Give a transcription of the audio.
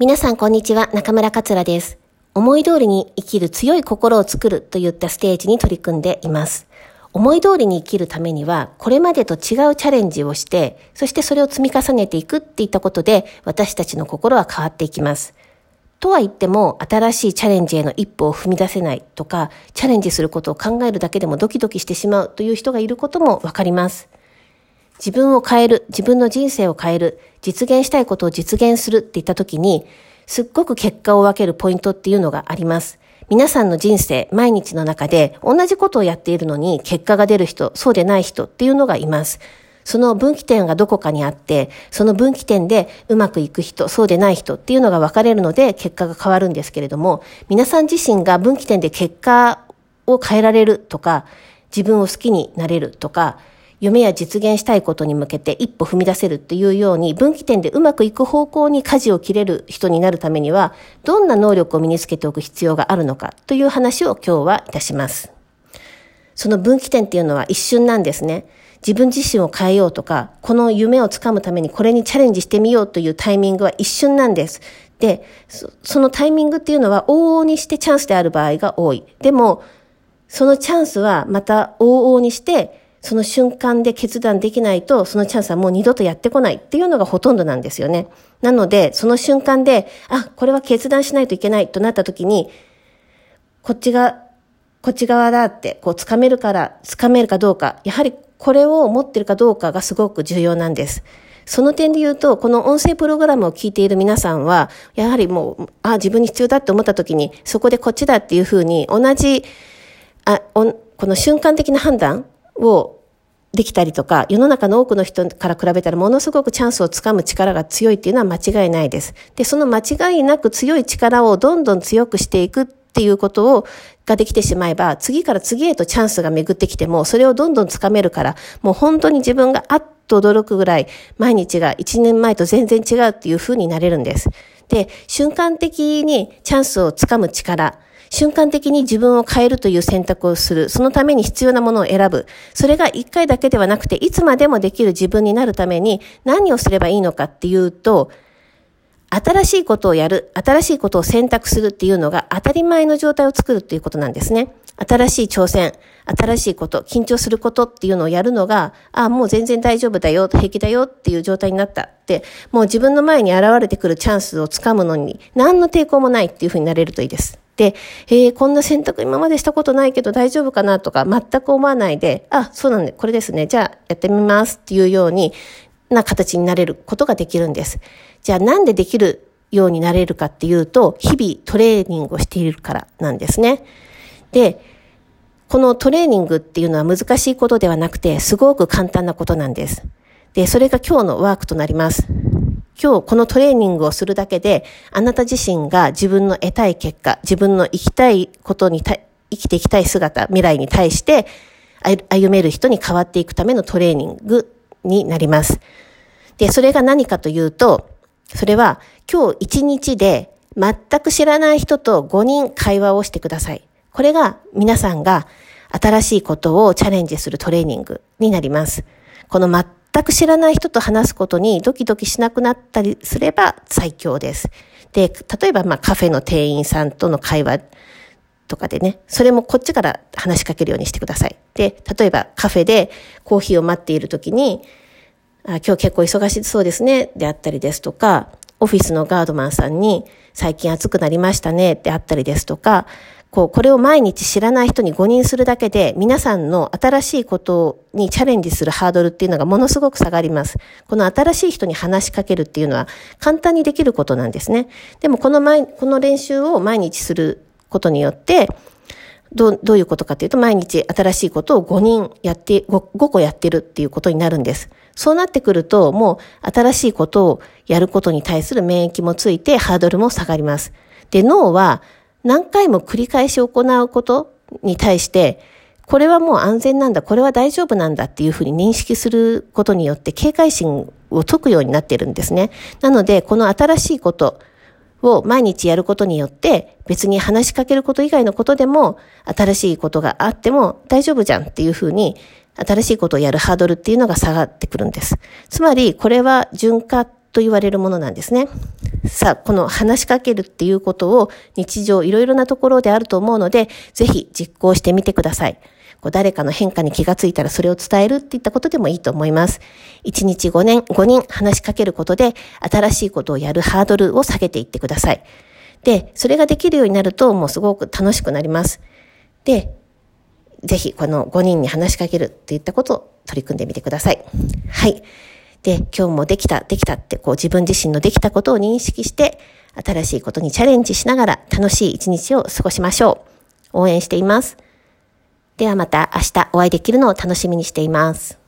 皆さんこんにちは、中村桂です。思い通りに生きる強い心を作るといったステージに取り組んでいます。思い通りに生きるためには、これまでと違うチャレンジをして、そしてそれを積み重ねていくっていったことで、私たちの心は変わっていきます。とは言っても、新しいチャレンジへの一歩を踏み出せないとか、チャレンジすることを考えるだけでもドキドキしてしまうという人がいることもわかります。自分を変える、自分の人生を変える、実現したいことを実現するって言った時に、すっごく結果を分けるポイントっていうのがあります。皆さんの人生、毎日の中で同じことをやっているのに結果が出る人、そうでない人っていうのがいます。その分岐点がどこかにあって、その分岐点でうまくいく人、そうでない人っていうのが分かれるので結果が変わるんですけれども、皆さん自身が分岐点で結果を変えられるとか、自分を好きになれるとか、夢や実現したいことに向けて一歩踏み出せるっていうように分岐点でうまくいく方向に舵を切れる人になるためにはどんな能力を身につけておく必要があるのかという話を今日はいたします。その分岐点っていうのは一瞬なんですね。自分自身を変えようとか、この夢をつかむためにこれにチャレンジしてみようというタイミングは一瞬なんです。で、そのタイミングっていうのは往々にしてチャンスである場合が多い。でも、そのチャンスはまた往々にしてその瞬間で決断できないと、そのチャンスはもう二度とやってこないっていうのがほとんどなんですよね。なので、その瞬間で、あ、これは決断しないといけないとなった時に、こっちが、こっち側だって、こう、掴めるから、掴めるかどうか、やはりこれを持ってるかどうかがすごく重要なんです。その点で言うと、この音声プログラムを聞いている皆さんは、やはりもう、あ、自分に必要だって思った時に、そこでこっちだっていうふうに、同じ、あ、この瞬間的な判断をできたりとか、世の中の多くの人から比べたらものすごくチャンスをつかむ力が強いっていうのは間違いないです。で、その間違いなく強い力をどんどん強くしていくっていうことを、ができてしまえば、次から次へとチャンスが巡ってきても、それをどんどんつかめるから、もう本当に自分があっと驚くぐらい、毎日が1年前と全然違うっていう風になれるんです。で、瞬間的にチャンスをつかむ力、瞬間的に自分を変えるという選択をする。そのために必要なものを選ぶ。それが一回だけではなくて、いつまでもできる自分になるために何をすればいいのかっていうと、新しいことをやる、新しいことを選択するっていうのが当たり前の状態を作るっていうことなんですね。新しい挑戦、新しいこと、緊張することっていうのをやるのが、ああ、もう全然大丈夫だよ、平気だよっていう状態になったって、もう自分の前に現れてくるチャンスをつかむのに何の抵抗もないっていうふうになれるといいです。で、えー、こんな選択今までしたことないけど大丈夫かなとか全く思わないで、あ、そうなんで、これですね。じゃあやってみますっていうようにな形になれることができるんです。じゃあなんでできるようになれるかっていうと、日々トレーニングをしているからなんですね。で、このトレーニングっていうのは難しいことではなくて、すごく簡単なことなんです。で、それが今日のワークとなります。今日このトレーニングをするだけで、あなた自身が自分の得たい結果、自分の生きたいことに生きていきたい姿、未来に対して歩める人に変わっていくためのトレーニングになります。で、それが何かというと、それは今日一日で全く知らない人と5人会話をしてください。これが皆さんが新しいことをチャレンジするトレーニングになります。この全く知らない人と話すことにドキドキしなくなったりすれば最強です。で、例えばまあカフェの店員さんとの会話とかでね、それもこっちから話しかけるようにしてください。で、例えばカフェでコーヒーを待っているときに、あ今日結構忙しそうですね、であったりですとか、オフィスのガードマンさんに最近暑くなりましたね、であったりですとか、こう、これを毎日知らない人に誤認するだけで、皆さんの新しいことにチャレンジするハードルっていうのがものすごく下がります。この新しい人に話しかけるっていうのは簡単にできることなんですね。でもこの毎、この練習を毎日することによって、どう、どういうことかというと、毎日新しいことを5人やって、5, 5個やってるっていうことになるんです。そうなってくると、もう新しいことをやることに対する免疫もついて、ハードルも下がります。で、脳は、何回も繰り返し行うことに対して、これはもう安全なんだ、これは大丈夫なんだっていうふうに認識することによって警戒心を解くようになっているんですね。なので、この新しいことを毎日やることによって、別に話しかけること以外のことでも、新しいことがあっても大丈夫じゃんっていうふうに、新しいことをやるハードルっていうのが下がってくるんです。つまり、これは潤滑と言われるものなんですね。さあ、この話しかけるっていうことを日常いろいろなところであると思うので、ぜひ実行してみてください。こう誰かの変化に気がついたらそれを伝えるっていったことでもいいと思います。1日5年、5人話しかけることで、新しいことをやるハードルを下げていってください。で、それができるようになると、もうすごく楽しくなります。で、ぜひこの5人に話しかけるっていったことを取り組んでみてください。はい。で、今日もできた、できたって、こう自分自身のできたことを認識して、新しいことにチャレンジしながら楽しい一日を過ごしましょう。応援しています。ではまた明日お会いできるのを楽しみにしています。